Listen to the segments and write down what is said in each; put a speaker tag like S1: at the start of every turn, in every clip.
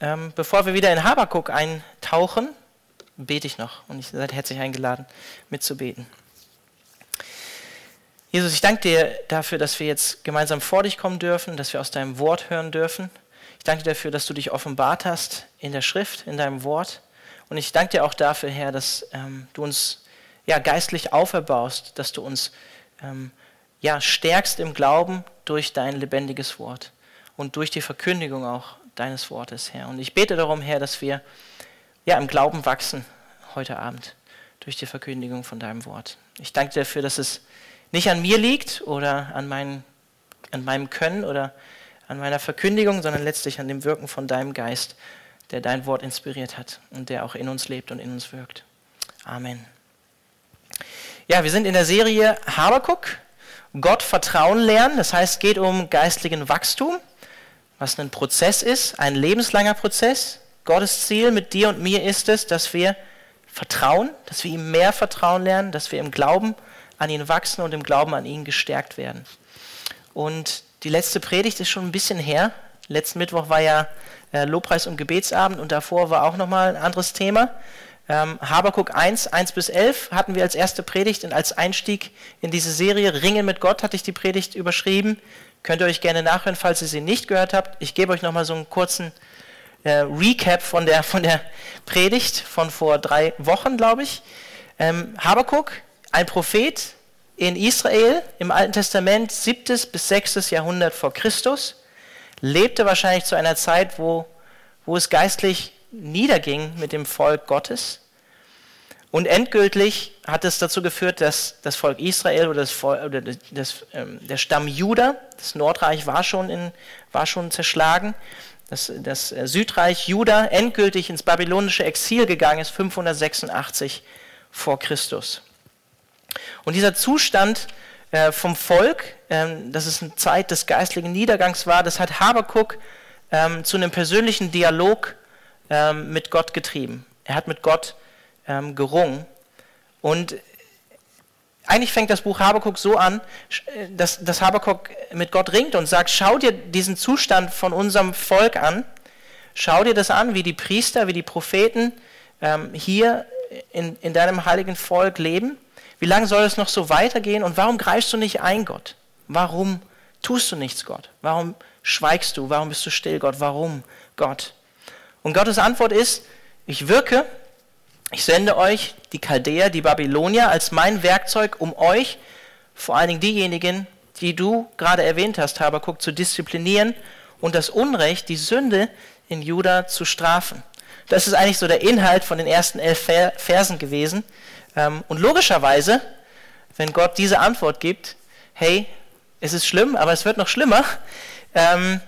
S1: ähm, bevor wir wieder in Habakuk eintauchen, bete ich noch und ihr seid herzlich eingeladen, mitzubeten. Jesus, ich danke dir dafür, dass wir jetzt gemeinsam vor dich kommen dürfen, dass wir aus deinem Wort hören dürfen. Ich danke dir dafür, dass du dich offenbart hast in der Schrift, in deinem Wort. Und ich danke dir auch dafür, Herr, dass ähm, du uns ja, geistlich auferbaust, dass du uns ähm, ja, stärkst im Glauben durch dein lebendiges Wort und durch die Verkündigung auch deines Wortes, Herr. Und ich bete darum, Herr, dass wir ja, im Glauben wachsen heute Abend durch die Verkündigung von deinem Wort. Ich danke dir dafür, dass es nicht an mir liegt oder an, mein, an meinem Können oder an meiner Verkündigung, sondern letztlich an dem Wirken von deinem Geist, der dein Wort inspiriert hat und der auch in uns lebt und in uns wirkt. Amen. Ja, wir sind in der Serie Habakuk, Gott Vertrauen lernen. Das heißt, es geht um geistlichen Wachstum was ein Prozess ist, ein lebenslanger Prozess. Gottes Ziel mit dir und mir ist es, dass wir vertrauen, dass wir ihm mehr Vertrauen lernen, dass wir im Glauben an ihn wachsen und im Glauben an ihn gestärkt werden. Und die letzte Predigt ist schon ein bisschen her. Letzten Mittwoch war ja äh, Lobpreis und Gebetsabend und davor war auch nochmal ein anderes Thema. Ähm, Habakuk 1, 1 bis 11 hatten wir als erste Predigt und als Einstieg in diese Serie. Ringen mit Gott hatte ich die Predigt überschrieben. Könnt ihr euch gerne nachhören, falls ihr sie nicht gehört habt. Ich gebe euch nochmal so einen kurzen äh, Recap von der, von der Predigt von vor drei Wochen, glaube ich. Ähm, Habakuk, ein Prophet in Israel im Alten Testament, 7. bis 6. Jahrhundert vor Christus, lebte wahrscheinlich zu einer Zeit, wo, wo es geistlich niederging mit dem Volk Gottes. Und endgültig hat es dazu geführt, dass das Volk Israel oder, das Volk, oder das, ähm, der Stamm Juda, das Nordreich war schon, in, war schon zerschlagen, dass das äh, Südreich Juda endgültig ins babylonische Exil gegangen ist, 586 vor Christus. Und dieser Zustand äh, vom Volk, ähm, dass es eine Zeit des geistlichen Niedergangs war, das hat Habakuk ähm, zu einem persönlichen Dialog ähm, mit Gott getrieben. Er hat mit Gott ähm, gerungen. Und eigentlich fängt das Buch Habakuk so an, dass, dass Habakuk mit Gott ringt und sagt, schau dir diesen Zustand von unserem Volk an, schau dir das an, wie die Priester, wie die Propheten ähm, hier in, in deinem heiligen Volk leben. Wie lange soll es noch so weitergehen und warum greifst du nicht ein, Gott? Warum tust du nichts, Gott? Warum schweigst du? Warum bist du still, Gott? Warum, Gott? Und Gottes Antwort ist, ich wirke ich sende euch die Chaldäer, die Babylonier, als mein Werkzeug, um euch, vor allen Dingen diejenigen, die du gerade erwähnt hast, Habakuk, zu disziplinieren und das Unrecht, die Sünde in Juda zu strafen. Das ist eigentlich so der Inhalt von den ersten elf Versen gewesen. Ähm, und logischerweise, wenn Gott diese Antwort gibt, hey, es ist schlimm, aber es wird noch schlimmer, ähm,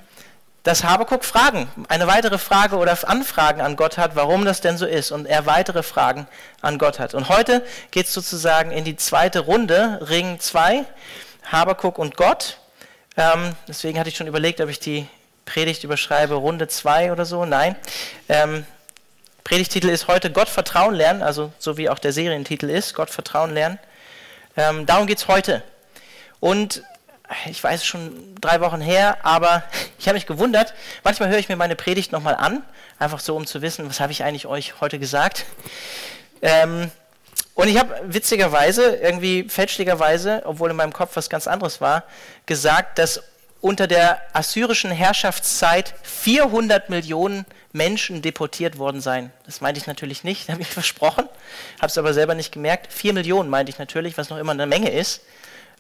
S1: dass Habakuk Fragen, eine weitere Frage oder Anfragen an Gott hat, warum das denn so ist und er weitere Fragen an Gott hat. Und heute geht es sozusagen in die zweite Runde, Ring 2, Habakuk und Gott. Ähm, deswegen hatte ich schon überlegt, ob ich die Predigt überschreibe, Runde 2 oder so. Nein. Ähm, Predigtitel ist heute Gott Vertrauen lernen, also so wie auch der Serientitel ist, Gott Vertrauen lernen. Ähm, darum geht es heute. Und ich weiß schon drei Wochen her, aber ich habe mich gewundert. Manchmal höre ich mir meine Predigt nochmal an, einfach so, um zu wissen, was habe ich eigentlich euch heute gesagt. Ähm, und ich habe witzigerweise, irgendwie fälschlicherweise, obwohl in meinem Kopf was ganz anderes war, gesagt, dass unter der assyrischen Herrschaftszeit 400 Millionen Menschen deportiert worden seien. Das meinte ich natürlich nicht, habe ich versprochen, habe es aber selber nicht gemerkt. 4 Millionen meinte ich natürlich, was noch immer eine Menge ist.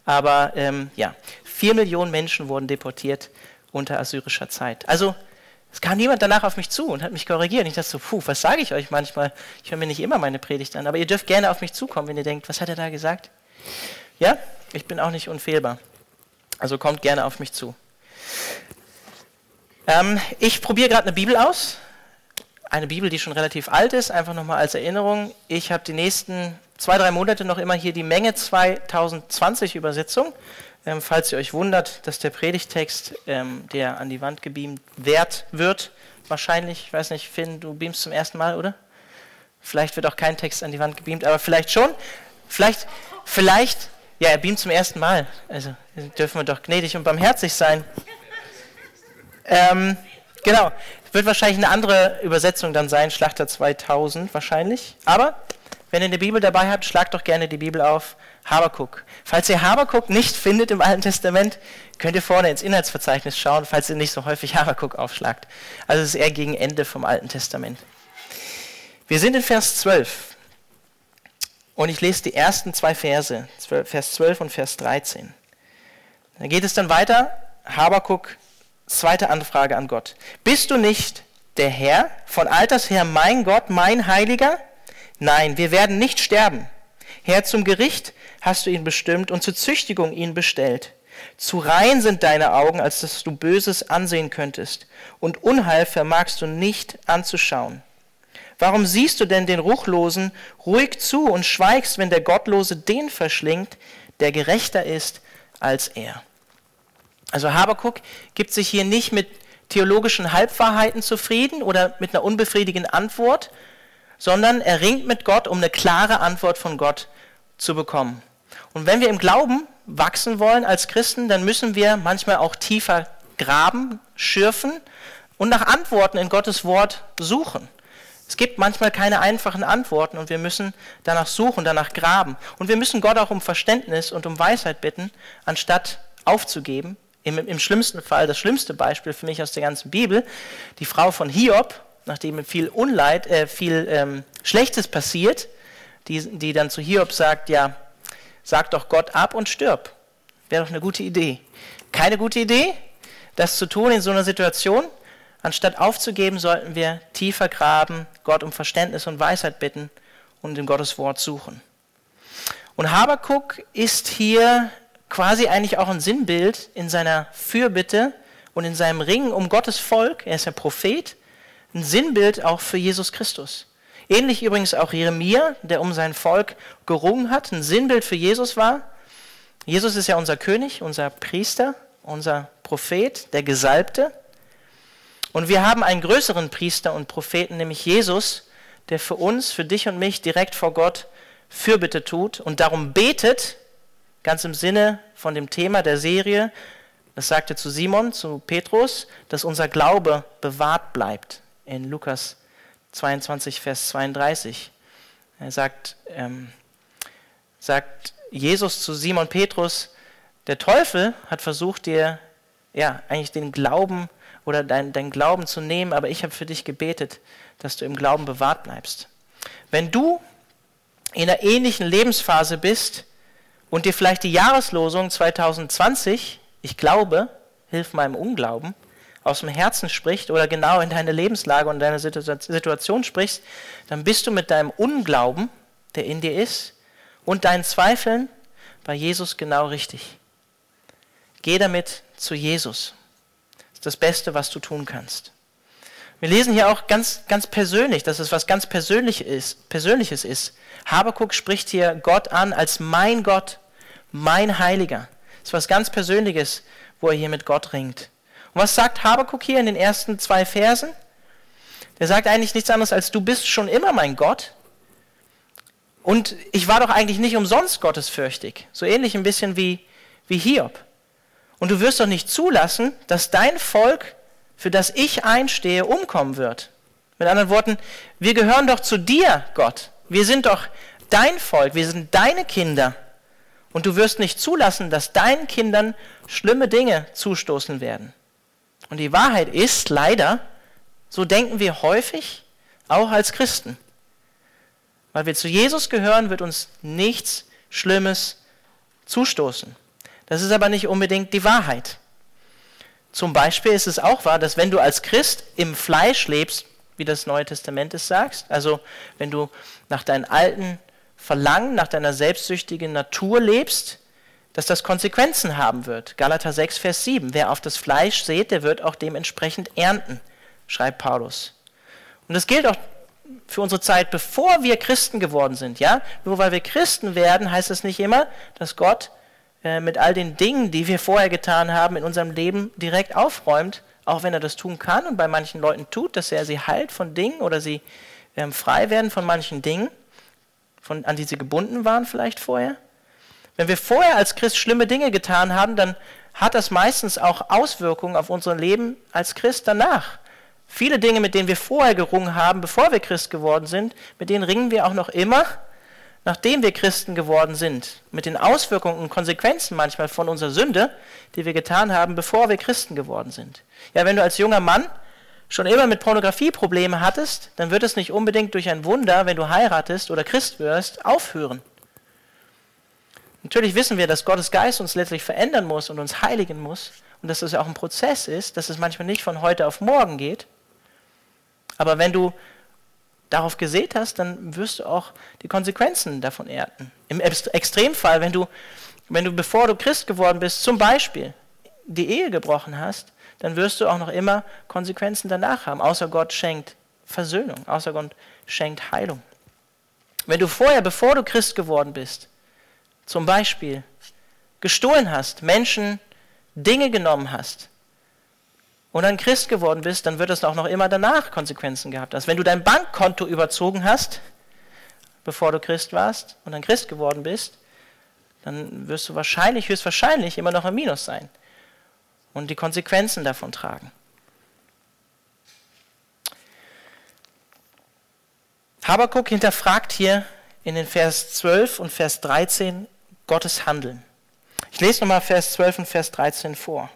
S1: Aber ähm, ja, vier Millionen Menschen wurden deportiert unter assyrischer Zeit. Also es kam niemand danach auf mich zu und hat mich korrigiert. Ich dachte so, puh, was sage ich euch manchmal? Ich höre mir nicht immer meine Predigt an, aber ihr dürft gerne auf mich zukommen, wenn ihr denkt, was hat er da gesagt? Ja, ich bin auch nicht unfehlbar. Also kommt gerne auf mich zu. Ähm, ich probiere gerade eine Bibel aus. Eine Bibel, die schon relativ alt ist, einfach nochmal als Erinnerung. Ich habe die nächsten zwei, drei Monate noch immer hier die Menge 2020 Übersetzung. Ähm, falls ihr euch wundert, dass der Predigtext, ähm, der an die Wand gebeamt wert wird, wahrscheinlich, ich weiß nicht, Finn, du beamst zum ersten Mal, oder? Vielleicht wird auch kein Text an die Wand gebeamt, aber vielleicht schon. Vielleicht, vielleicht, ja, er beamt zum ersten Mal. Also dürfen wir doch gnädig und barmherzig sein. Ähm, genau. Wird wahrscheinlich eine andere Übersetzung dann sein, Schlachter 2000 wahrscheinlich. Aber wenn ihr eine Bibel dabei habt, schlagt doch gerne die Bibel auf. Habakuk. Falls ihr Habakuk nicht findet im Alten Testament, könnt ihr vorne ins Inhaltsverzeichnis schauen, falls ihr nicht so häufig Habakuk aufschlagt. Also es ist eher gegen Ende vom Alten Testament. Wir sind in Vers 12. Und ich lese die ersten zwei Verse, Vers 12 und Vers 13. Da geht es dann weiter. Habakuk, zweite Anfrage an Gott. Bist du nicht der Herr, von alters her mein Gott, mein Heiliger? Nein, wir werden nicht sterben. Herr, zum Gericht hast du ihn bestimmt und zur Züchtigung ihn bestellt. Zu rein sind deine Augen, als dass du Böses ansehen könntest, und Unheil vermagst du nicht anzuschauen. Warum siehst du denn den Ruchlosen ruhig zu und schweigst, wenn der Gottlose den verschlingt, der gerechter ist als er? Also Habakuk gibt sich hier nicht mit theologischen Halbwahrheiten zufrieden oder mit einer unbefriedigenden Antwort, sondern er ringt mit Gott, um eine klare Antwort von Gott zu bekommen. Und wenn wir im Glauben wachsen wollen als Christen, dann müssen wir manchmal auch tiefer graben, schürfen und nach Antworten in Gottes Wort suchen. Es gibt manchmal keine einfachen Antworten und wir müssen danach suchen, danach graben. Und wir müssen Gott auch um Verständnis und um Weisheit bitten, anstatt aufzugeben. Im, Im, schlimmsten Fall, das schlimmste Beispiel für mich aus der ganzen Bibel, die Frau von Hiob, nachdem viel Unleid, äh, viel ähm, Schlechtes passiert, die, die dann zu Hiob sagt, ja, sag doch Gott ab und stirb. Wäre doch eine gute Idee. Keine gute Idee, das zu tun in so einer Situation. Anstatt aufzugeben, sollten wir tiefer graben, Gott um Verständnis und Weisheit bitten und in Gottes Wort suchen. Und Habakuk ist hier quasi eigentlich auch ein Sinnbild in seiner Fürbitte und in seinem Ringen um Gottes Volk. Er ist ja Prophet, ein Sinnbild auch für Jesus Christus. Ähnlich übrigens auch Jeremia, der um sein Volk gerungen hat, ein Sinnbild für Jesus war. Jesus ist ja unser König, unser Priester, unser Prophet, der Gesalbte. Und wir haben einen größeren Priester und Propheten, nämlich Jesus, der für uns, für dich und mich direkt vor Gott Fürbitte tut und darum betet, ganz im Sinne von dem Thema der Serie, das sagte zu Simon, zu Petrus, dass unser Glaube bewahrt bleibt. In Lukas 22, Vers 32. Er sagt, ähm, sagt Jesus zu Simon Petrus, der Teufel hat versucht, dir ja eigentlich den Glauben oder dein, dein Glauben zu nehmen, aber ich habe für dich gebetet, dass du im Glauben bewahrt bleibst. Wenn du in einer ähnlichen Lebensphase bist und dir vielleicht die Jahreslosung 2020, ich glaube, hilf meinem Unglauben, aus dem Herzen spricht oder genau in deine Lebenslage und deine Situation sprichst, dann bist du mit deinem Unglauben, der in dir ist, und deinen Zweifeln bei Jesus genau richtig. Geh damit zu Jesus. Das ist das Beste, was du tun kannst. Wir lesen hier auch ganz, ganz persönlich, dass es was ganz Persönliches ist, Persönliches ist. Habakuk spricht hier Gott an als mein Gott, mein Heiliger. Das ist was ganz Persönliches, wo er hier mit Gott ringt. Und was sagt Habakuk hier in den ersten zwei Versen? Der sagt eigentlich nichts anderes als, du bist schon immer mein Gott. Und ich war doch eigentlich nicht umsonst gottesfürchtig. So ähnlich ein bisschen wie, wie Hiob. Und du wirst doch nicht zulassen, dass dein Volk, für das ich einstehe, umkommen wird. Mit anderen Worten, wir gehören doch zu dir, Gott. Wir sind doch dein Volk, wir sind deine Kinder. Und du wirst nicht zulassen, dass deinen Kindern schlimme Dinge zustoßen werden. Und die Wahrheit ist leider, so denken wir häufig, auch als Christen. Weil wir zu Jesus gehören, wird uns nichts Schlimmes zustoßen. Das ist aber nicht unbedingt die Wahrheit. Zum Beispiel ist es auch wahr, dass wenn du als Christ im Fleisch lebst, wie das Neue Testament es sagt, also wenn du nach deinen alten Verlangen, nach deiner selbstsüchtigen Natur lebst, dass das Konsequenzen haben wird. Galater 6, Vers 7. Wer auf das Fleisch sät, der wird auch dementsprechend ernten, schreibt Paulus. Und das gilt auch für unsere Zeit, bevor wir Christen geworden sind. Ja? Nur weil wir Christen werden, heißt das nicht immer, dass Gott äh, mit all den Dingen, die wir vorher getan haben, in unserem Leben direkt aufräumt, auch wenn er das tun kann und bei manchen Leuten tut, dass er sie heilt von Dingen oder sie ähm, frei werden von manchen Dingen, von, an die sie gebunden waren vielleicht vorher. Wenn wir vorher als Christ schlimme Dinge getan haben, dann hat das meistens auch Auswirkungen auf unser Leben als Christ danach. Viele Dinge, mit denen wir vorher gerungen haben, bevor wir Christ geworden sind, mit denen ringen wir auch noch immer, nachdem wir Christen geworden sind. Mit den Auswirkungen und Konsequenzen manchmal von unserer Sünde, die wir getan haben, bevor wir Christen geworden sind. Ja, wenn du als junger Mann schon immer mit Pornografie Probleme hattest, dann wird es nicht unbedingt durch ein Wunder, wenn du heiratest oder Christ wirst, aufhören. Natürlich wissen wir, dass Gottes Geist uns letztlich verändern muss und uns heiligen muss und dass das ja auch ein Prozess ist, dass es manchmal nicht von heute auf morgen geht. Aber wenn du darauf gesät hast, dann wirst du auch die Konsequenzen davon ernten. Im Extremfall, wenn du, wenn du, bevor du Christ geworden bist, zum Beispiel die Ehe gebrochen hast, dann wirst du auch noch immer Konsequenzen danach haben, außer Gott schenkt Versöhnung, außer Gott schenkt Heilung. Wenn du vorher, bevor du Christ geworden bist, zum Beispiel gestohlen hast, Menschen Dinge genommen hast und dann Christ geworden bist, dann wird es auch noch immer danach Konsequenzen gehabt. Also wenn du dein Bankkonto überzogen hast, bevor du Christ warst und dann Christ geworden bist, dann wirst du wahrscheinlich, höchstwahrscheinlich immer noch im Minus sein und die Konsequenzen davon tragen. Habakuk hinterfragt hier in den Vers 12 und Vers 13 Gottes Handeln. Ich lese nochmal Vers 12 und Vers 13 vor.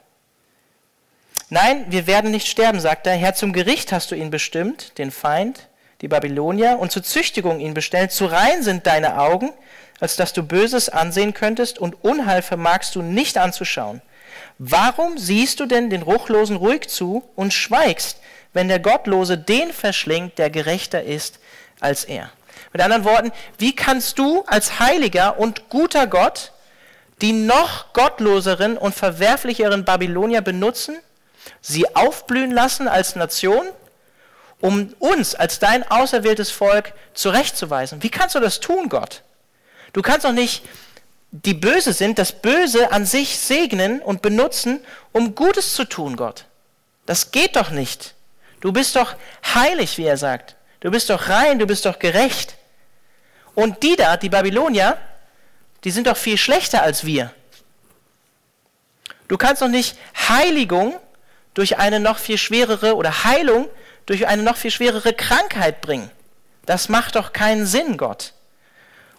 S1: Nein, wir werden nicht sterben, sagt er. Herr, zum Gericht hast du ihn bestimmt, den Feind, die Babylonier, und zur Züchtigung ihn bestellt. Zu rein sind deine Augen, als dass du Böses ansehen könntest, und Unheil vermagst du nicht anzuschauen. Warum siehst du denn den Ruchlosen ruhig zu und schweigst, wenn der Gottlose den verschlingt, der gerechter ist als er? Mit anderen Worten, wie kannst du als heiliger und guter Gott die noch gottloseren und verwerflicheren Babylonier benutzen, sie aufblühen lassen als Nation, um uns als dein auserwähltes Volk zurechtzuweisen? Wie kannst du das tun, Gott? Du kannst doch nicht die böse sind, das Böse an sich segnen und benutzen, um Gutes zu tun, Gott. Das geht doch nicht. Du bist doch heilig, wie er sagt. Du bist doch rein, du bist doch gerecht. Und die da, die Babylonier, die sind doch viel schlechter als wir. Du kannst doch nicht Heiligung durch eine noch viel schwerere oder Heilung durch eine noch viel schwerere Krankheit bringen. Das macht doch keinen Sinn, Gott.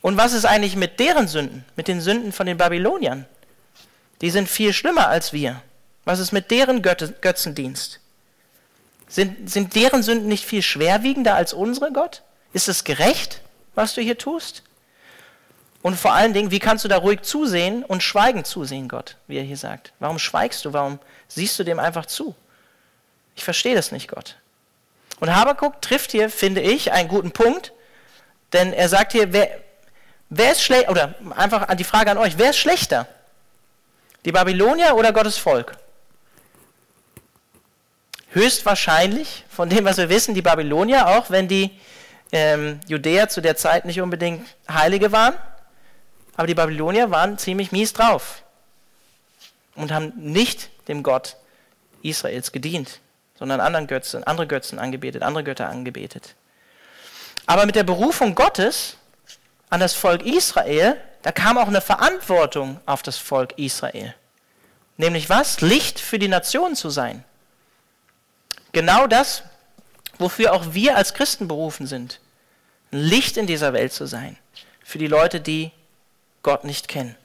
S1: Und was ist eigentlich mit deren Sünden, mit den Sünden von den Babyloniern? Die sind viel schlimmer als wir. Was ist mit deren Götzendienst? Sind, sind deren Sünden nicht viel schwerwiegender als unsere, Gott? Ist es gerecht, was du hier tust? Und vor allen Dingen, wie kannst du da ruhig zusehen und schweigend zusehen, Gott, wie er hier sagt? Warum schweigst du? Warum siehst du dem einfach zu? Ich verstehe das nicht, Gott. Und Habakuk trifft hier, finde ich, einen guten Punkt, denn er sagt hier, wer, Wer ist schlechter, oder einfach die Frage an euch, wer ist schlechter? Die Babylonier oder Gottes Volk? Höchstwahrscheinlich, von dem, was wir wissen, die Babylonier, auch wenn die ähm, Judäer zu der Zeit nicht unbedingt Heilige waren. Aber die Babylonier waren ziemlich mies drauf und haben nicht dem Gott Israels gedient, sondern anderen Götzen, andere Götzen angebetet, andere Götter angebetet. Aber mit der Berufung Gottes an das Volk Israel, da kam auch eine Verantwortung auf das Volk Israel. Nämlich was? Licht für die Nation zu sein. Genau das, wofür auch wir als Christen berufen sind. Licht in dieser Welt zu sein. Für die Leute, die Gott nicht kennen.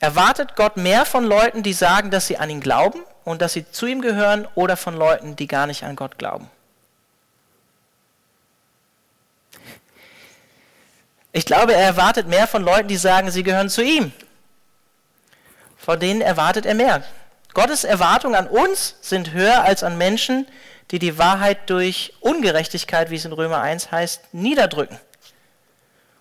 S1: Erwartet Gott mehr von Leuten, die sagen, dass sie an ihn glauben und dass sie zu ihm gehören, oder von Leuten, die gar nicht an Gott glauben? Ich glaube, er erwartet mehr von Leuten, die sagen, sie gehören zu ihm. Von denen erwartet er mehr. Gottes Erwartungen an uns sind höher als an Menschen, die die Wahrheit durch Ungerechtigkeit, wie es in Römer 1 heißt, niederdrücken.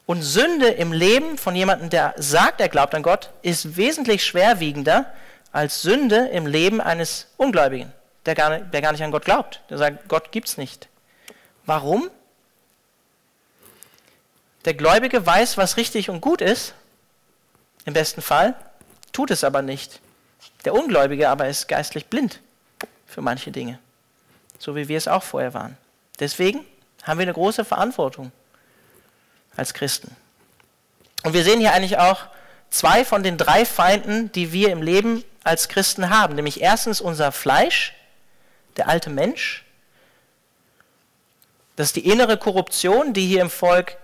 S1: Und Sünde im Leben von jemandem, der sagt, er glaubt an Gott, ist wesentlich schwerwiegender als Sünde im Leben eines Ungläubigen, der gar, nicht, der gar nicht an Gott glaubt. Der sagt, Gott gibt es nicht. Warum? Der Gläubige weiß, was richtig und gut ist, im besten Fall, tut es aber nicht. Der Ungläubige aber ist geistlich blind für manche Dinge, so wie wir es auch vorher waren. Deswegen haben wir eine große Verantwortung als Christen. Und wir sehen hier eigentlich auch zwei von den drei Feinden, die wir im Leben als Christen haben, nämlich erstens unser Fleisch, der alte Mensch. Das ist die innere Korruption, die hier im Volk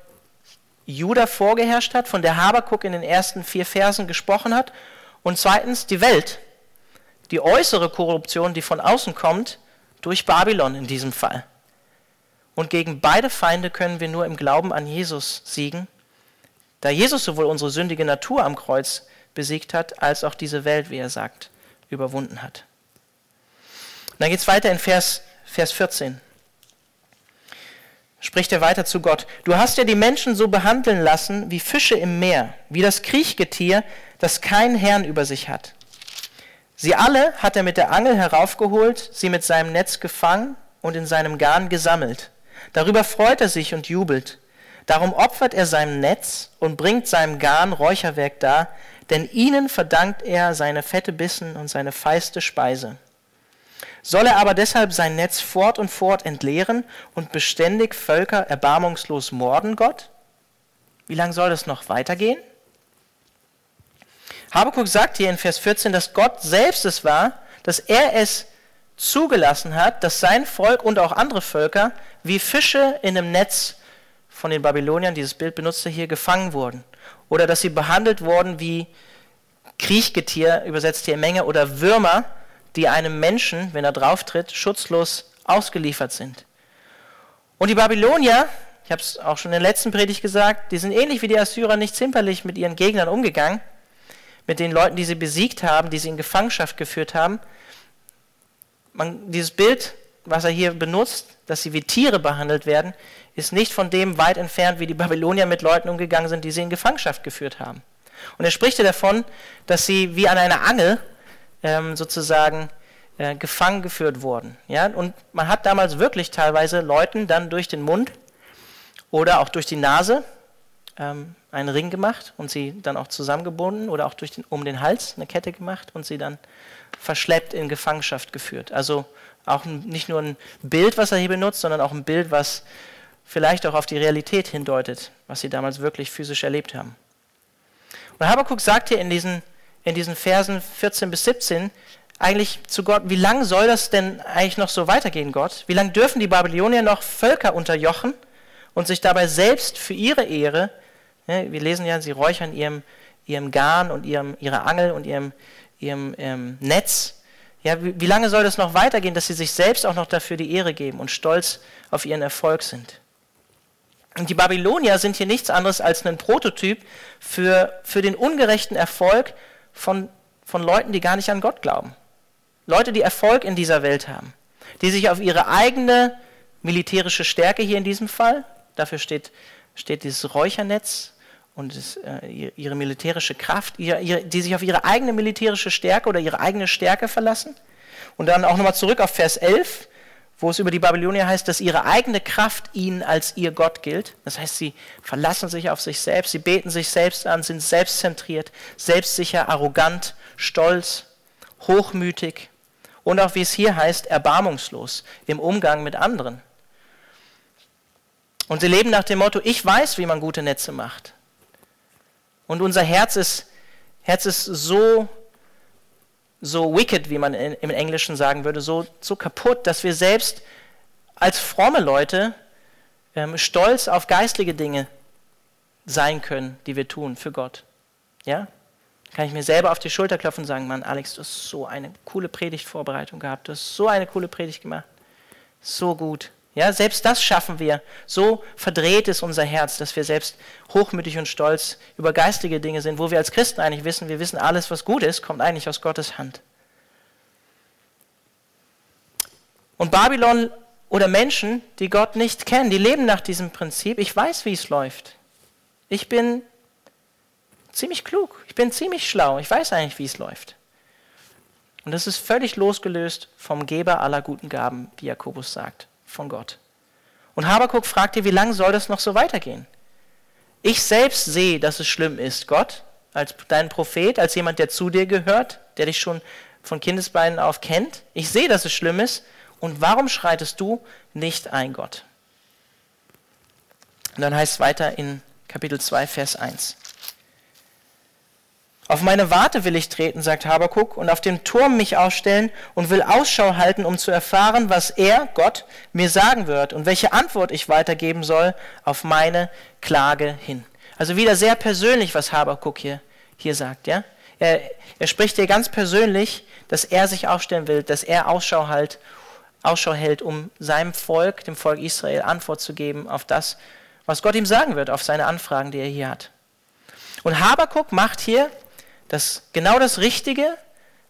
S1: Juda vorgeherrscht hat, von der Habakuk in den ersten vier Versen gesprochen hat. Und zweitens die Welt, die äußere Korruption, die von außen kommt, durch Babylon in diesem Fall. Und gegen beide Feinde können wir nur im Glauben an Jesus siegen, da Jesus sowohl unsere sündige Natur am Kreuz besiegt hat, als auch diese Welt, wie er sagt, überwunden hat. Und dann geht es weiter in Vers, Vers 14. Spricht er weiter zu Gott. Du hast ja die Menschen so behandeln lassen wie Fische im Meer, wie das Kriechgetier, das keinen Herrn über sich hat. Sie alle hat er mit der Angel heraufgeholt, sie mit seinem Netz gefangen und in seinem Garn gesammelt. Darüber freut er sich und jubelt. Darum opfert er seinem Netz und bringt seinem Garn Räucherwerk dar, denn ihnen verdankt er seine fette Bissen und seine feiste Speise. Soll er aber deshalb sein Netz fort und fort entleeren und beständig Völker erbarmungslos morden, Gott? Wie lange soll das noch weitergehen? Habakuk sagt hier in Vers 14, dass Gott selbst es war, dass er es zugelassen hat, dass sein Volk und auch andere Völker wie Fische in einem Netz von den Babyloniern, dieses Bild benutzte hier, gefangen wurden. Oder dass sie behandelt wurden wie Kriechgetier, übersetzt hier Menge, oder Würmer, die einem Menschen, wenn er drauftritt, schutzlos ausgeliefert sind. Und die Babylonier, ich habe es auch schon in der letzten Predigt gesagt, die sind ähnlich wie die Assyrer nicht zimperlich mit ihren Gegnern umgegangen, mit den Leuten, die sie besiegt haben, die sie in Gefangenschaft geführt haben. Man, dieses Bild, was er hier benutzt, dass sie wie Tiere behandelt werden, ist nicht von dem weit entfernt, wie die Babylonier mit Leuten umgegangen sind, die sie in Gefangenschaft geführt haben. Und er spricht ja davon, dass sie wie an einer Angel ähm, sozusagen äh, gefangen geführt wurden. Ja? Und man hat damals wirklich teilweise Leuten dann durch den Mund oder auch durch die Nase ähm, einen Ring gemacht und sie dann auch zusammengebunden oder auch den, um den Hals eine Kette gemacht und sie dann verschleppt in Gefangenschaft geführt. Also auch nicht nur ein Bild, was er hier benutzt, sondern auch ein Bild, was vielleicht auch auf die Realität hindeutet, was sie damals wirklich physisch erlebt haben. Und Habakkuk sagt hier in diesen, in diesen Versen 14 bis 17 eigentlich zu Gott, wie lange soll das denn eigentlich noch so weitergehen, Gott? Wie lange dürfen die Babylonier noch Völker unterjochen und sich dabei selbst für ihre Ehre, ne, wir lesen ja, sie räuchern ihrem, ihrem Garn und ihrem, ihrer Angel und ihrem, ihrem ähm, Netz, ja, wie, wie lange soll das noch weitergehen, dass sie sich selbst auch noch dafür die Ehre geben und stolz auf ihren Erfolg sind? Und die Babylonier sind hier nichts anderes als ein Prototyp für, für den ungerechten Erfolg von, von Leuten, die gar nicht an Gott glauben. Leute, die Erfolg in dieser Welt haben, die sich auf ihre eigene militärische Stärke hier in diesem Fall, dafür steht, steht dieses Räuchernetz und das, äh, ihre militärische Kraft, ihre, ihre, die sich auf ihre eigene militärische Stärke oder ihre eigene Stärke verlassen. Und dann auch nochmal zurück auf Vers 11, wo es über die Babylonier heißt, dass ihre eigene Kraft ihnen als ihr Gott gilt. Das heißt, sie verlassen sich auf sich selbst, sie beten sich selbst an, sind selbstzentriert, selbstsicher, arrogant, stolz, hochmütig und auch, wie es hier heißt, erbarmungslos im Umgang mit anderen. Und sie leben nach dem Motto, ich weiß, wie man gute Netze macht. Und unser Herz ist, Herz ist so so wicked, wie man im Englischen sagen würde, so, so kaputt, dass wir selbst als fromme Leute ähm, stolz auf geistliche Dinge sein können, die wir tun für Gott. Ja? Kann ich mir selber auf die Schulter klopfen und sagen, Mann, Alex, du hast so eine coole Predigtvorbereitung gehabt, du hast so eine coole Predigt gemacht. So gut. Ja, selbst das schaffen wir. So verdreht ist unser Herz, dass wir selbst hochmütig und stolz über geistige Dinge sind, wo wir als Christen eigentlich wissen, wir wissen, alles, was gut ist, kommt eigentlich aus Gottes Hand. Und Babylon oder Menschen, die Gott nicht kennen, die leben nach diesem Prinzip. Ich weiß, wie es läuft. Ich bin ziemlich klug. Ich bin ziemlich schlau. Ich weiß eigentlich, wie es läuft. Und das ist völlig losgelöst vom Geber aller guten Gaben, wie Jakobus sagt von Gott. Und Habakuk fragt dir, wie lange soll das noch so weitergehen? Ich selbst sehe, dass es schlimm ist, Gott, als dein Prophet, als jemand, der zu dir gehört, der dich schon von Kindesbeinen auf kennt. Ich sehe, dass es schlimm ist. Und warum schreitest du nicht ein, Gott? Und dann heißt es weiter in Kapitel 2, Vers 1. Auf meine Warte will ich treten, sagt Habakuk, und auf dem Turm mich aufstellen und will Ausschau halten, um zu erfahren, was er, Gott, mir sagen wird und welche Antwort ich weitergeben soll auf meine Klage hin. Also wieder sehr persönlich, was Habakuk hier, hier sagt. Ja? Er, er spricht hier ganz persönlich, dass er sich aufstellen will, dass er Ausschau, halt, Ausschau hält, um seinem Volk, dem Volk Israel, Antwort zu geben auf das, was Gott ihm sagen wird, auf seine Anfragen, die er hier hat. Und Habakuk macht hier das, genau das Richtige,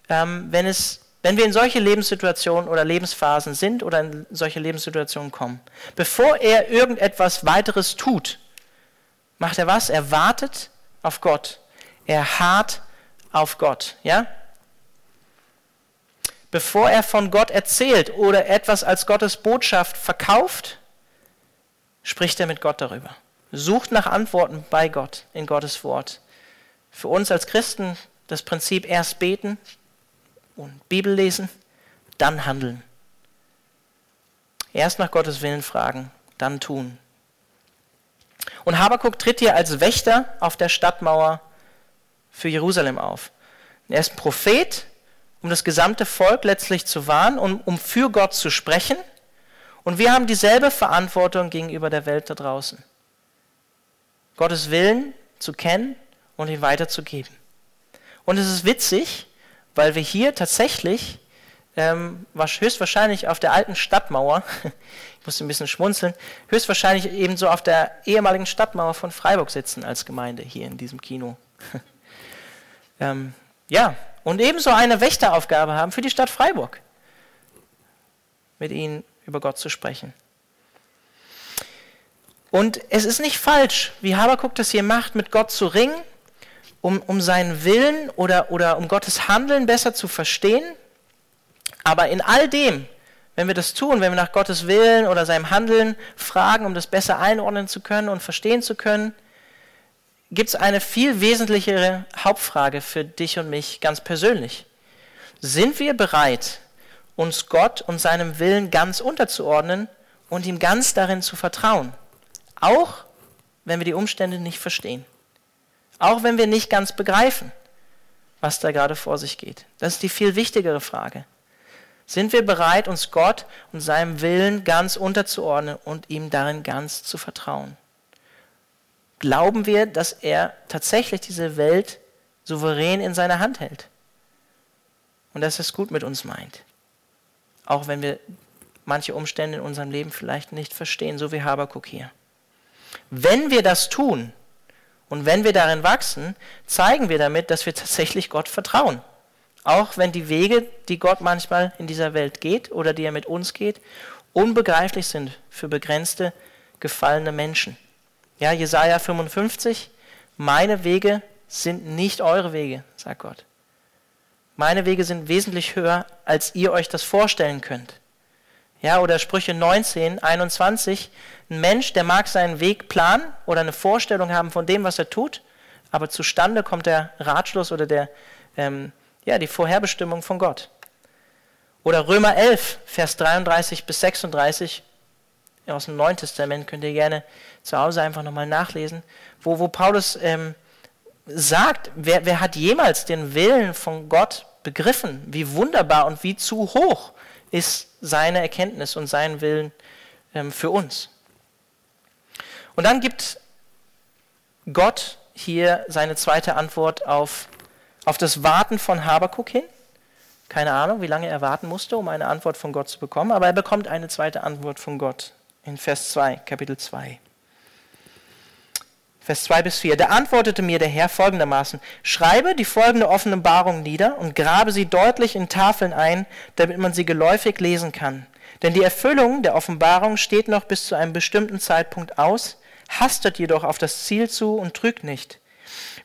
S1: ähm, wenn, es, wenn wir in solche Lebenssituationen oder Lebensphasen sind oder in solche Lebenssituationen kommen. Bevor er irgendetwas weiteres tut, macht er was? Er wartet auf Gott. Er harrt auf Gott. Ja? Bevor er von Gott erzählt oder etwas als Gottes Botschaft verkauft, spricht er mit Gott darüber. Sucht nach Antworten bei Gott in Gottes Wort. Für uns als Christen das Prinzip erst beten und Bibel lesen, dann handeln. Erst nach Gottes Willen fragen, dann tun. Und Habakuk tritt hier als Wächter auf der Stadtmauer für Jerusalem auf. Er ist ein Prophet, um das gesamte Volk letztlich zu warnen und um für Gott zu sprechen. Und wir haben dieselbe Verantwortung gegenüber der Welt da draußen. Gottes Willen zu kennen und ihn weiterzugeben. Und es ist witzig, weil wir hier tatsächlich ähm, höchstwahrscheinlich auf der alten Stadtmauer, ich muss ein bisschen schmunzeln, höchstwahrscheinlich eben so auf der ehemaligen Stadtmauer von Freiburg sitzen als Gemeinde hier in diesem Kino. ähm, ja, und ebenso eine Wächteraufgabe haben für die Stadt Freiburg, mit ihnen über Gott zu sprechen. Und es ist nicht falsch, wie Habakuk das hier macht, mit Gott zu ringen, um, um seinen Willen oder, oder um Gottes Handeln besser zu verstehen. Aber in all dem, wenn wir das tun, wenn wir nach Gottes Willen oder seinem Handeln fragen, um das besser einordnen zu können und verstehen zu können, gibt es eine viel wesentlichere Hauptfrage für dich und mich ganz persönlich. Sind wir bereit, uns Gott und seinem Willen ganz unterzuordnen und ihm ganz darin zu vertrauen? Auch wenn wir die Umstände nicht verstehen. Auch wenn wir nicht ganz begreifen, was da gerade vor sich geht. Das ist die viel wichtigere Frage. Sind wir bereit, uns Gott und seinem Willen ganz unterzuordnen und ihm darin ganz zu vertrauen? Glauben wir, dass er tatsächlich diese Welt souverän in seiner Hand hält? Und dass er es gut mit uns meint? Auch wenn wir manche Umstände in unserem Leben vielleicht nicht verstehen, so wie Habakuk hier. Wenn wir das tun und wenn wir darin wachsen, zeigen wir damit, dass wir tatsächlich Gott vertrauen. Auch wenn die Wege, die Gott manchmal in dieser Welt geht oder die er mit uns geht, unbegreiflich sind für begrenzte, gefallene Menschen. Ja, Jesaja 55, meine Wege sind nicht eure Wege, sagt Gott. Meine Wege sind wesentlich höher, als ihr euch das vorstellen könnt. Ja, oder Sprüche 19, 21. Ein Mensch, der mag seinen Weg planen oder eine Vorstellung haben von dem, was er tut, aber zustande kommt der Ratschluss oder der, ähm, ja, die Vorherbestimmung von Gott. Oder Römer 11, Vers 33 bis 36 aus dem Neuen Testament, könnt ihr gerne zu Hause einfach nochmal nachlesen, wo, wo Paulus ähm, sagt, wer, wer hat jemals den Willen von Gott begriffen? Wie wunderbar und wie zu hoch ist seine Erkenntnis und sein Willen ähm, für uns. Und dann gibt Gott hier seine zweite Antwort auf, auf das Warten von Habakuk hin. Keine Ahnung, wie lange er warten musste, um eine Antwort von Gott zu bekommen, aber er bekommt eine zweite Antwort von Gott in Vers 2, Kapitel 2. Vers 2 bis 4. Da antwortete mir der Herr folgendermaßen, schreibe die folgende Offenbarung nieder und grabe sie deutlich in Tafeln ein, damit man sie geläufig lesen kann. Denn die Erfüllung der Offenbarung steht noch bis zu einem bestimmten Zeitpunkt aus, hastet jedoch auf das Ziel zu und trügt nicht.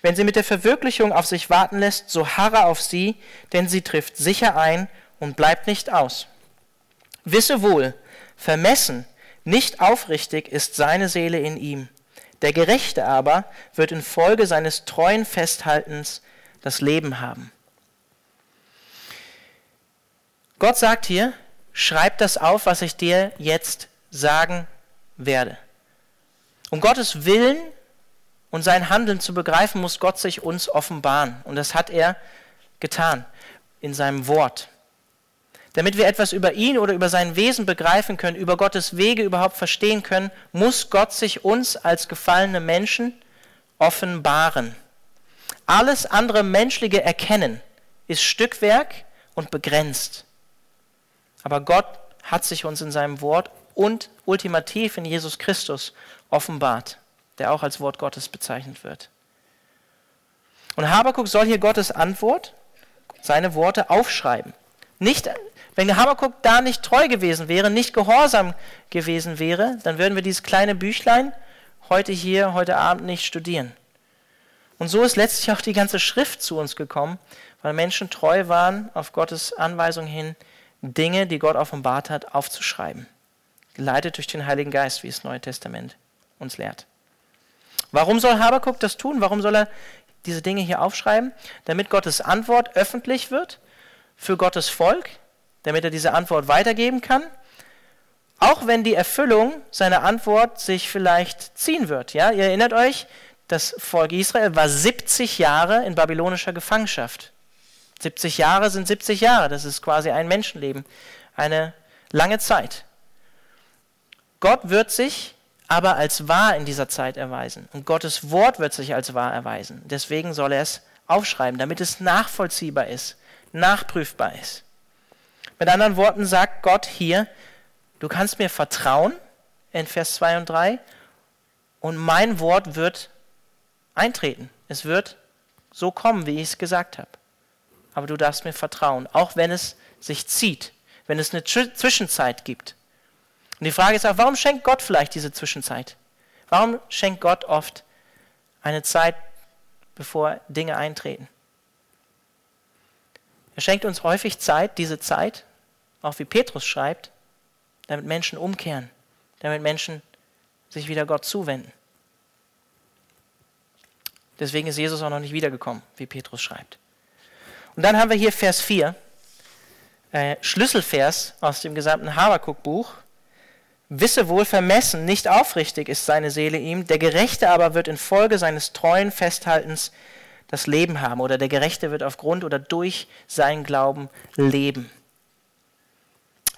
S1: Wenn sie mit der Verwirklichung auf sich warten lässt, so harre auf sie, denn sie trifft sicher ein und bleibt nicht aus. Wisse wohl, vermessen, nicht aufrichtig ist seine Seele in ihm der Gerechte aber wird infolge seines treuen Festhaltens das Leben haben. Gott sagt hier, schreib das auf, was ich dir jetzt sagen werde. Um Gottes Willen und sein Handeln zu begreifen, muss Gott sich uns offenbaren. Und das hat er getan in seinem Wort. Damit wir etwas über ihn oder über sein Wesen begreifen können, über Gottes Wege überhaupt verstehen können, muss Gott sich uns als gefallene Menschen offenbaren. Alles andere menschliche Erkennen ist Stückwerk und begrenzt. Aber Gott hat sich uns in seinem Wort und ultimativ in Jesus Christus offenbart, der auch als Wort Gottes bezeichnet wird. Und Habakuk soll hier Gottes Antwort, seine Worte aufschreiben. Nicht, wenn Habakuk da nicht treu gewesen wäre, nicht gehorsam gewesen wäre, dann würden wir dieses kleine Büchlein heute hier, heute Abend nicht studieren. Und so ist letztlich auch die ganze Schrift zu uns gekommen, weil Menschen treu waren, auf Gottes Anweisung hin Dinge, die Gott offenbart hat, aufzuschreiben. Geleitet durch den Heiligen Geist, wie das Neue Testament uns lehrt. Warum soll Habakuk das tun? Warum soll er diese Dinge hier aufschreiben? Damit Gottes Antwort öffentlich wird für Gottes Volk, damit er diese Antwort weitergeben kann, auch wenn die Erfüllung seiner Antwort sich vielleicht ziehen wird. Ja, ihr erinnert euch, das Volk Israel war 70 Jahre in babylonischer Gefangenschaft. 70 Jahre sind 70 Jahre, das ist quasi ein Menschenleben, eine lange Zeit. Gott wird sich aber als wahr in dieser Zeit erweisen und Gottes Wort wird sich als wahr erweisen. Deswegen soll er es aufschreiben, damit es nachvollziehbar ist, nachprüfbar ist. Mit anderen Worten sagt Gott hier, du kannst mir vertrauen, in Vers 2 und 3, und mein Wort wird eintreten. Es wird so kommen, wie ich es gesagt habe aber du darfst mir vertrauen, auch wenn es sich zieht, wenn es eine Zwischenzeit gibt. Und die Frage ist auch, warum schenkt Gott vielleicht diese Zwischenzeit? Warum schenkt Gott oft eine Zeit, bevor Dinge eintreten? Er schenkt uns häufig Zeit, diese Zeit, auch wie Petrus schreibt, damit Menschen umkehren, damit Menschen sich wieder Gott zuwenden. Deswegen ist Jesus auch noch nicht wiedergekommen, wie Petrus schreibt. Und dann haben wir hier Vers 4, äh, Schlüsselvers aus dem gesamten Habakuk-Buch. Wisse wohl vermessen, nicht aufrichtig ist seine Seele ihm, der Gerechte aber wird infolge seines treuen Festhaltens das Leben haben, oder der Gerechte wird aufgrund oder durch seinen Glauben leben.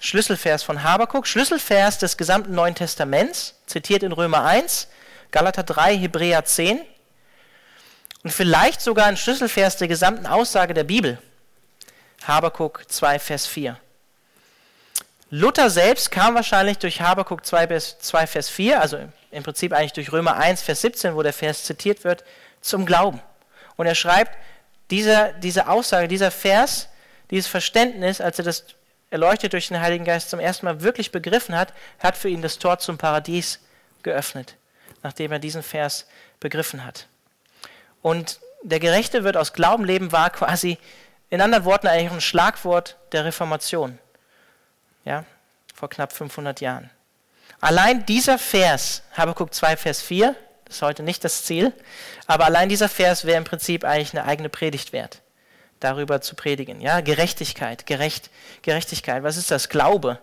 S1: Schlüsselvers von Habakuk, Schlüsselvers des gesamten Neuen Testaments, zitiert in Römer 1, Galater 3, Hebräer 10 und vielleicht sogar ein Schlüsselvers der gesamten Aussage der Bibel. Habakuk 2, Vers 4. Luther selbst kam wahrscheinlich durch Habakuk 2, 2, Vers 4, also im Prinzip eigentlich durch Römer 1, Vers 17, wo der Vers zitiert wird, zum Glauben. Und er schreibt, dieser, diese Aussage, dieser Vers, dieses Verständnis, als er das erleuchtet durch den Heiligen Geist zum ersten Mal wirklich begriffen hat, hat für ihn das Tor zum Paradies geöffnet, nachdem er diesen Vers begriffen hat. Und der Gerechte wird aus Glauben leben, war quasi in anderen Worten eigentlich ein Schlagwort der Reformation. Ja, vor knapp 500 Jahren. Allein dieser Vers, Habakkuk 2, Vers 4, das ist heute nicht das Ziel, aber allein dieser Vers wäre im Prinzip eigentlich eine eigene Predigt wert, darüber zu predigen. Ja, Gerechtigkeit, Gerecht, Gerechtigkeit, was ist das? Glaube.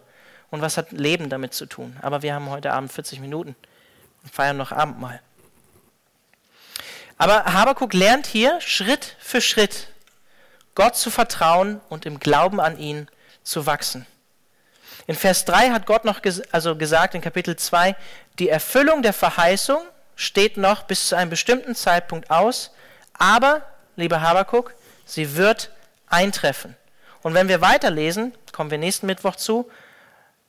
S1: Und was hat Leben damit zu tun? Aber wir haben heute Abend 40 Minuten und feiern noch Abendmahl. Aber Habakuk lernt hier Schritt für Schritt Gott zu vertrauen und im Glauben an ihn zu wachsen. In Vers 3 hat Gott noch ges also gesagt, in Kapitel 2, die Erfüllung der Verheißung steht noch bis zu einem bestimmten Zeitpunkt aus, aber, lieber Habakuk, sie wird eintreffen. Und wenn wir weiterlesen, kommen wir nächsten Mittwoch zu,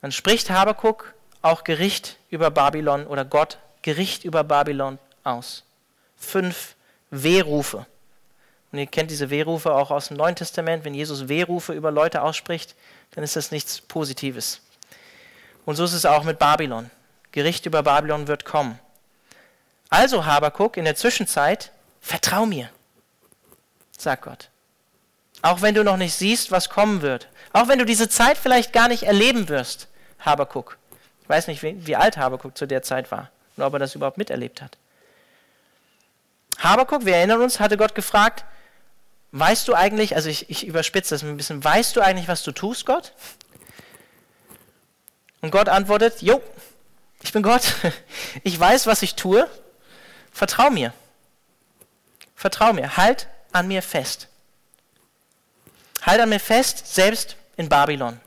S1: dann spricht Habakuk auch Gericht über Babylon oder Gott Gericht über Babylon aus fünf Wehrufe. Und ihr kennt diese Wehrufe auch aus dem Neuen Testament. Wenn Jesus Wehrufe über Leute ausspricht, dann ist das nichts Positives. Und so ist es auch mit Babylon. Gericht über Babylon wird kommen. Also, Habakuk, in der Zwischenzeit, vertrau mir, sagt Gott. Auch wenn du noch nicht siehst, was kommen wird. Auch wenn du diese Zeit vielleicht gar nicht erleben wirst, Habakuk. Ich weiß nicht, wie, wie alt Habakuk zu der Zeit war und ob er das überhaupt miterlebt hat. Habakuk, wir erinnern uns, hatte Gott gefragt, weißt du eigentlich, also ich, ich überspitze das ein bisschen, weißt du eigentlich, was du tust, Gott? Und Gott antwortet, jo, ich bin Gott, ich weiß, was ich tue, vertrau mir, Vertrau mir, halt an mir fest. Halt an mir fest, selbst in Babylon,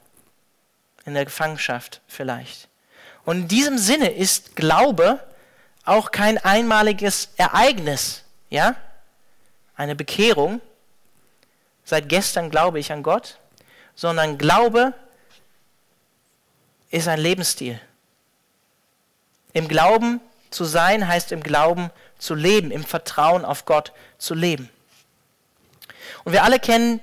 S1: in der Gefangenschaft vielleicht. Und in diesem Sinne ist Glaube auch kein einmaliges Ereignis, ja? Eine Bekehrung. Seit gestern glaube ich an Gott, sondern Glaube ist ein Lebensstil. Im Glauben zu sein heißt im Glauben zu leben, im Vertrauen auf Gott zu leben. Und wir alle kennen,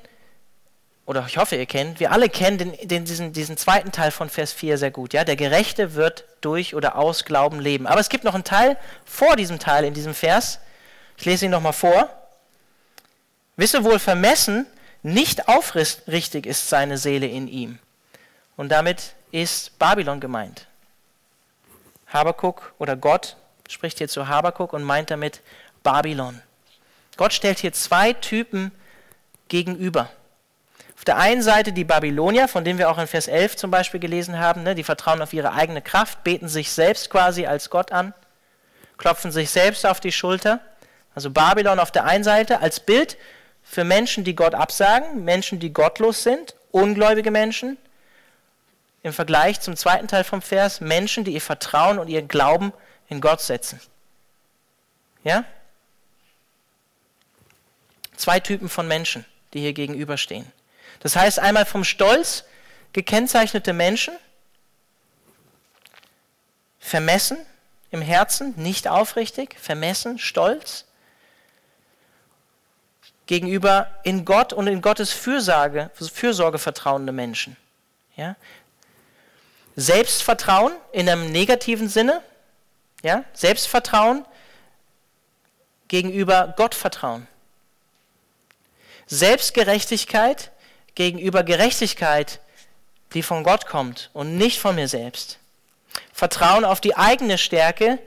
S1: oder ich hoffe, ihr kennt, wir alle kennen den, den, diesen, diesen zweiten Teil von Vers 4 sehr gut. Ja? Der Gerechte wird durch oder aus Glauben leben. Aber es gibt noch einen Teil vor diesem Teil in diesem Vers. Ich lese ihn nochmal vor. Wisse wohl vermessen, nicht aufrichtig ist seine Seele in ihm. Und damit ist Babylon gemeint. Habakuk oder Gott spricht hier zu Habakuk und meint damit Babylon. Gott stellt hier zwei Typen gegenüber. Auf der einen Seite die Babylonier, von denen wir auch in Vers 11 zum Beispiel gelesen haben, ne, die vertrauen auf ihre eigene Kraft, beten sich selbst quasi als Gott an, klopfen sich selbst auf die Schulter. Also Babylon auf der einen Seite als Bild für Menschen, die Gott absagen, Menschen, die gottlos sind, ungläubige Menschen, im Vergleich zum zweiten Teil vom Vers Menschen, die ihr Vertrauen und ihr Glauben in Gott setzen. Ja? Zwei Typen von Menschen, die hier gegenüberstehen. Das heißt einmal vom Stolz gekennzeichnete Menschen, vermessen im Herzen, nicht aufrichtig, vermessen, stolz, gegenüber in Gott und in Gottes Fürsorge, Fürsorge vertrauende Menschen. Ja? Selbstvertrauen in einem negativen Sinne, ja, Selbstvertrauen gegenüber Gottvertrauen. Selbstgerechtigkeit gegenüber Gerechtigkeit, die von Gott kommt und nicht von mir selbst. Vertrauen auf die eigene Stärke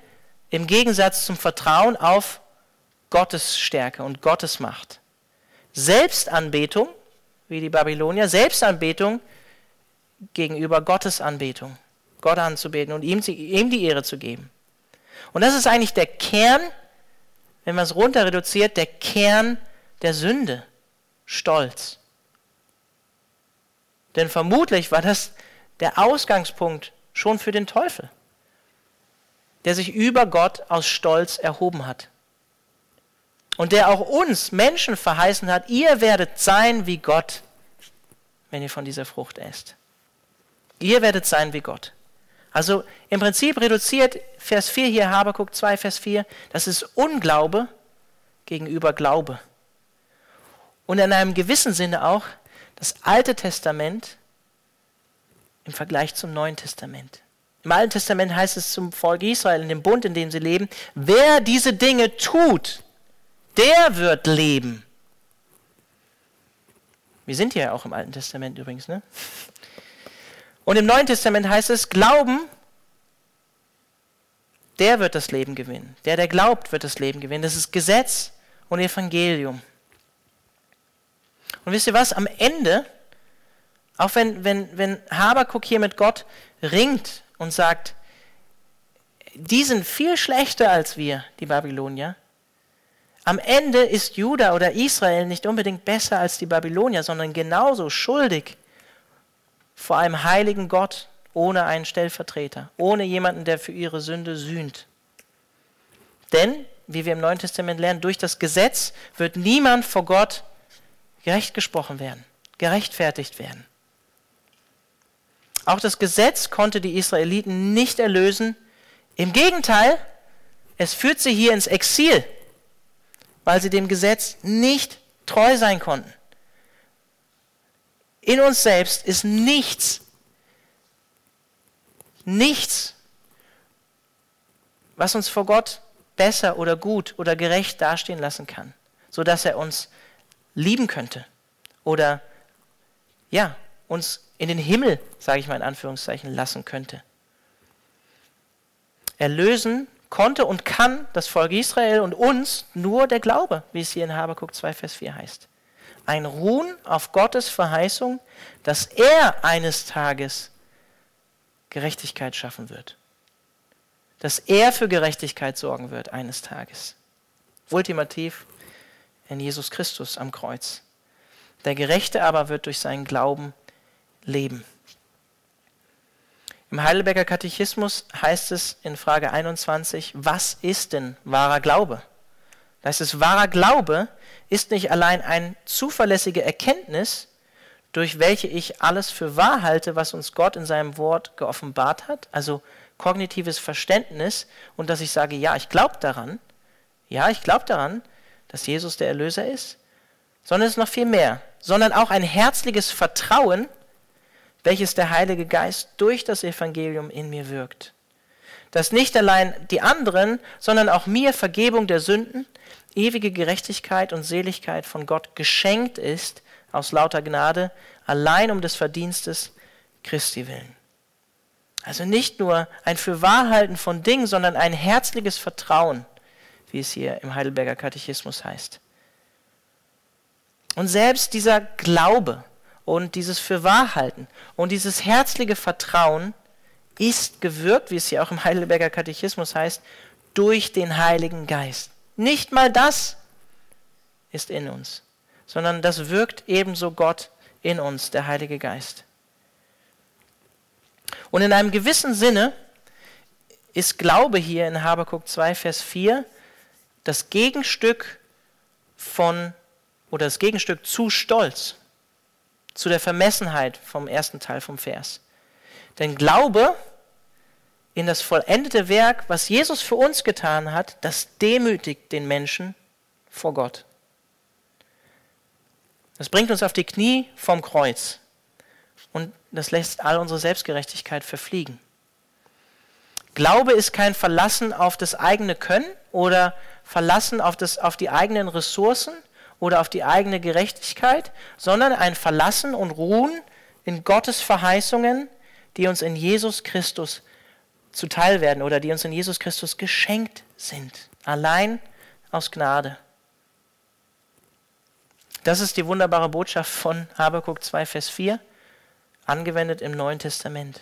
S1: im Gegensatz zum Vertrauen auf Gottes Stärke und Gottes Macht. Selbstanbetung, wie die Babylonier, Selbstanbetung gegenüber Gottes Anbetung, Gott anzubeten und ihm, ihm die Ehre zu geben. Und das ist eigentlich der Kern, wenn man es runter reduziert, der Kern der Sünde, Stolz. Denn vermutlich war das der Ausgangspunkt schon für den Teufel, der sich über Gott aus Stolz erhoben hat. Und der auch uns Menschen verheißen hat, ihr werdet sein wie Gott, wenn ihr von dieser Frucht esst. Ihr werdet sein wie Gott. Also im Prinzip reduziert Vers 4 hier, Habakuk 2, Vers 4, das ist Unglaube gegenüber Glaube. Und in einem gewissen Sinne auch das Alte Testament im Vergleich zum Neuen Testament. Im Alten Testament heißt es zum Volk Israel, in dem Bund, in dem sie leben, wer diese Dinge tut, der wird leben. Wir sind ja auch im Alten Testament übrigens, ne? Und im Neuen Testament heißt es, Glauben, der wird das Leben gewinnen. Der, der glaubt, wird das Leben gewinnen. Das ist Gesetz und Evangelium. Und wisst ihr was? Am Ende, auch wenn, wenn, wenn Habakuk hier mit Gott ringt und sagt, die sind viel schlechter als wir, die Babylonier. Am Ende ist Juda oder Israel nicht unbedingt besser als die Babylonier, sondern genauso schuldig vor einem heiligen Gott ohne einen Stellvertreter, ohne jemanden, der für ihre Sünde sühnt. Denn, wie wir im Neuen Testament lernen, durch das Gesetz wird niemand vor Gott gerecht gesprochen werden, gerechtfertigt werden. Auch das Gesetz konnte die Israeliten nicht erlösen. Im Gegenteil, es führt sie hier ins Exil, weil sie dem Gesetz nicht treu sein konnten. In uns selbst ist nichts, nichts, was uns vor Gott besser oder gut oder gerecht dastehen lassen kann, sodass er uns lieben könnte oder ja, uns in den Himmel, sage ich mal in Anführungszeichen, lassen könnte. Erlösen konnte und kann das Volk Israel und uns nur der Glaube, wie es hier in Habakuk 2, Vers 4 heißt ein Ruhen auf Gottes Verheißung, dass er eines Tages Gerechtigkeit schaffen wird. Dass er für Gerechtigkeit sorgen wird eines Tages. Ultimativ in Jesus Christus am Kreuz. Der Gerechte aber wird durch seinen Glauben leben. Im Heidelberger Katechismus heißt es in Frage 21, was ist denn wahrer Glaube? Da heißt es, wahrer Glaube ist nicht allein eine zuverlässige Erkenntnis, durch welche ich alles für wahr halte, was uns Gott in seinem Wort geoffenbart hat, also kognitives Verständnis und dass ich sage, ja, ich glaube daran, ja, ich glaube daran, dass Jesus der Erlöser ist, sondern es ist noch viel mehr, sondern auch ein herzliches Vertrauen, welches der Heilige Geist durch das Evangelium in mir wirkt. Dass nicht allein die anderen, sondern auch mir Vergebung der Sünden, ewige Gerechtigkeit und Seligkeit von Gott geschenkt ist aus lauter Gnade, allein um des Verdienstes Christi willen. Also nicht nur ein Fürwahrhalten von Dingen, sondern ein herzliches Vertrauen, wie es hier im Heidelberger Katechismus heißt. Und selbst dieser Glaube, und dieses Fürwahrhalten und dieses herzliche Vertrauen ist gewirkt, wie es hier auch im Heidelberger Katechismus heißt, durch den Heiligen Geist. Nicht mal das ist in uns, sondern das wirkt ebenso Gott in uns, der Heilige Geist. Und in einem gewissen Sinne ist Glaube hier in Habakuk 2, Vers 4 das Gegenstück von oder das Gegenstück zu Stolz zu der Vermessenheit vom ersten Teil vom Vers. Denn Glaube in das vollendete Werk, was Jesus für uns getan hat, das demütigt den Menschen vor Gott. Das bringt uns auf die Knie vom Kreuz und das lässt all unsere Selbstgerechtigkeit verfliegen. Glaube ist kein Verlassen auf das eigene Können oder Verlassen auf, das, auf die eigenen Ressourcen, oder auf die eigene Gerechtigkeit, sondern ein Verlassen und Ruhen in Gottes Verheißungen, die uns in Jesus Christus zuteil werden oder die uns in Jesus Christus geschenkt sind, allein aus Gnade. Das ist die wunderbare Botschaft von Habakuk 2, Vers 4, angewendet im Neuen Testament.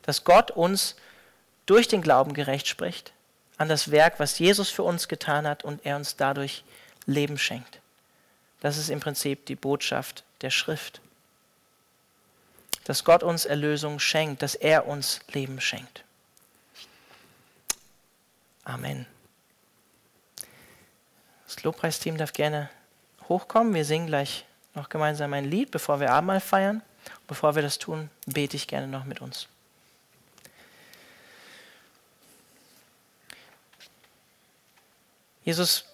S1: Dass Gott uns durch den Glauben gerecht spricht an das Werk, was Jesus für uns getan hat und er uns dadurch Leben schenkt. Das ist im Prinzip die Botschaft der Schrift. Dass Gott uns Erlösung schenkt, dass er uns Leben schenkt. Amen. Das Lobpreisteam darf gerne hochkommen. Wir singen gleich noch gemeinsam ein Lied, bevor wir Abendmahl feiern. Bevor wir das tun, bete ich gerne noch mit uns. Jesus,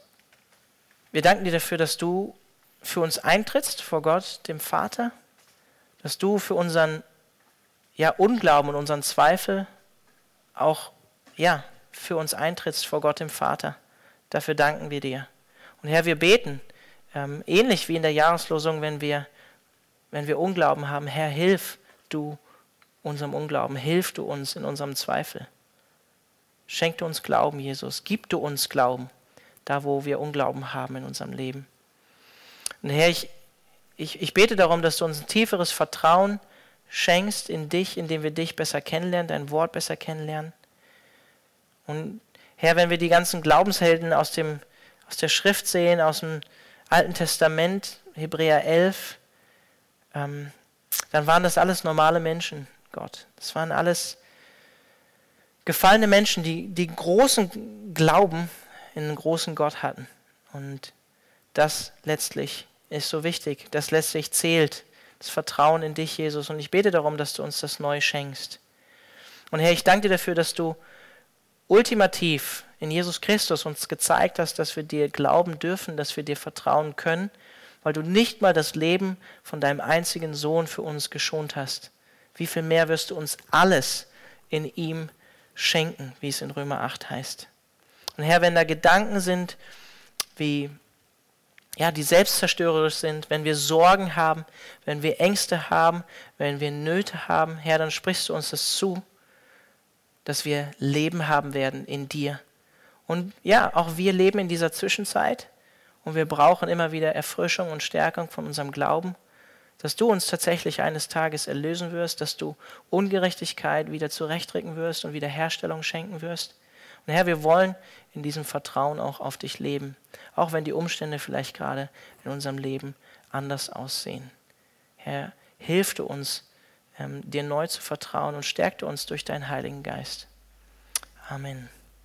S1: wir danken dir dafür, dass du für uns eintrittst vor Gott, dem Vater, dass du für unseren ja, Unglauben und unseren Zweifel auch ja, für uns eintrittst vor Gott, dem Vater. Dafür danken wir dir. Und Herr, wir beten, ähm, ähnlich wie in der Jahreslosung, wenn wir, wenn wir Unglauben haben, Herr, hilf du unserem Unglauben, hilf du uns in unserem Zweifel. Schenk du uns Glauben, Jesus, gib du uns Glauben da wo wir Unglauben haben in unserem Leben. Und Herr, ich, ich, ich bete darum, dass du uns ein tieferes Vertrauen schenkst in dich, indem wir dich besser kennenlernen, dein Wort besser kennenlernen. Und Herr, wenn wir die ganzen Glaubenshelden aus, dem, aus der Schrift sehen, aus dem Alten Testament, Hebräer 11, ähm, dann waren das alles normale Menschen, Gott. Das waren alles gefallene Menschen, die, die großen Glauben einen großen Gott hatten. Und das letztlich ist so wichtig, das letztlich zählt, das Vertrauen in dich, Jesus. Und ich bete darum, dass du uns das neu schenkst. Und Herr, ich danke dir dafür, dass du ultimativ in Jesus Christus uns gezeigt hast, dass wir dir glauben dürfen, dass wir dir vertrauen können, weil du nicht mal das Leben von deinem einzigen Sohn für uns geschont hast. Wie viel mehr wirst du uns alles in ihm schenken, wie es in Römer 8 heißt. Und Herr, wenn da Gedanken sind, wie ja, die selbstzerstörerisch sind, wenn wir Sorgen haben, wenn wir Ängste haben, wenn wir Nöte haben, Herr, dann sprichst du uns das zu, dass wir Leben haben werden in dir. Und ja, auch wir leben in dieser Zwischenzeit und wir brauchen immer wieder Erfrischung und Stärkung von unserem Glauben, dass du uns tatsächlich eines Tages erlösen wirst, dass du Ungerechtigkeit wieder zurechtrücken wirst und Wiederherstellung schenken wirst. Und Herr, wir wollen in diesem Vertrauen auch auf dich leben, auch wenn die Umstände vielleicht gerade in unserem Leben anders aussehen. Herr, hilf du uns, ähm, dir neu zu vertrauen und stärkte uns durch deinen Heiligen Geist. Amen.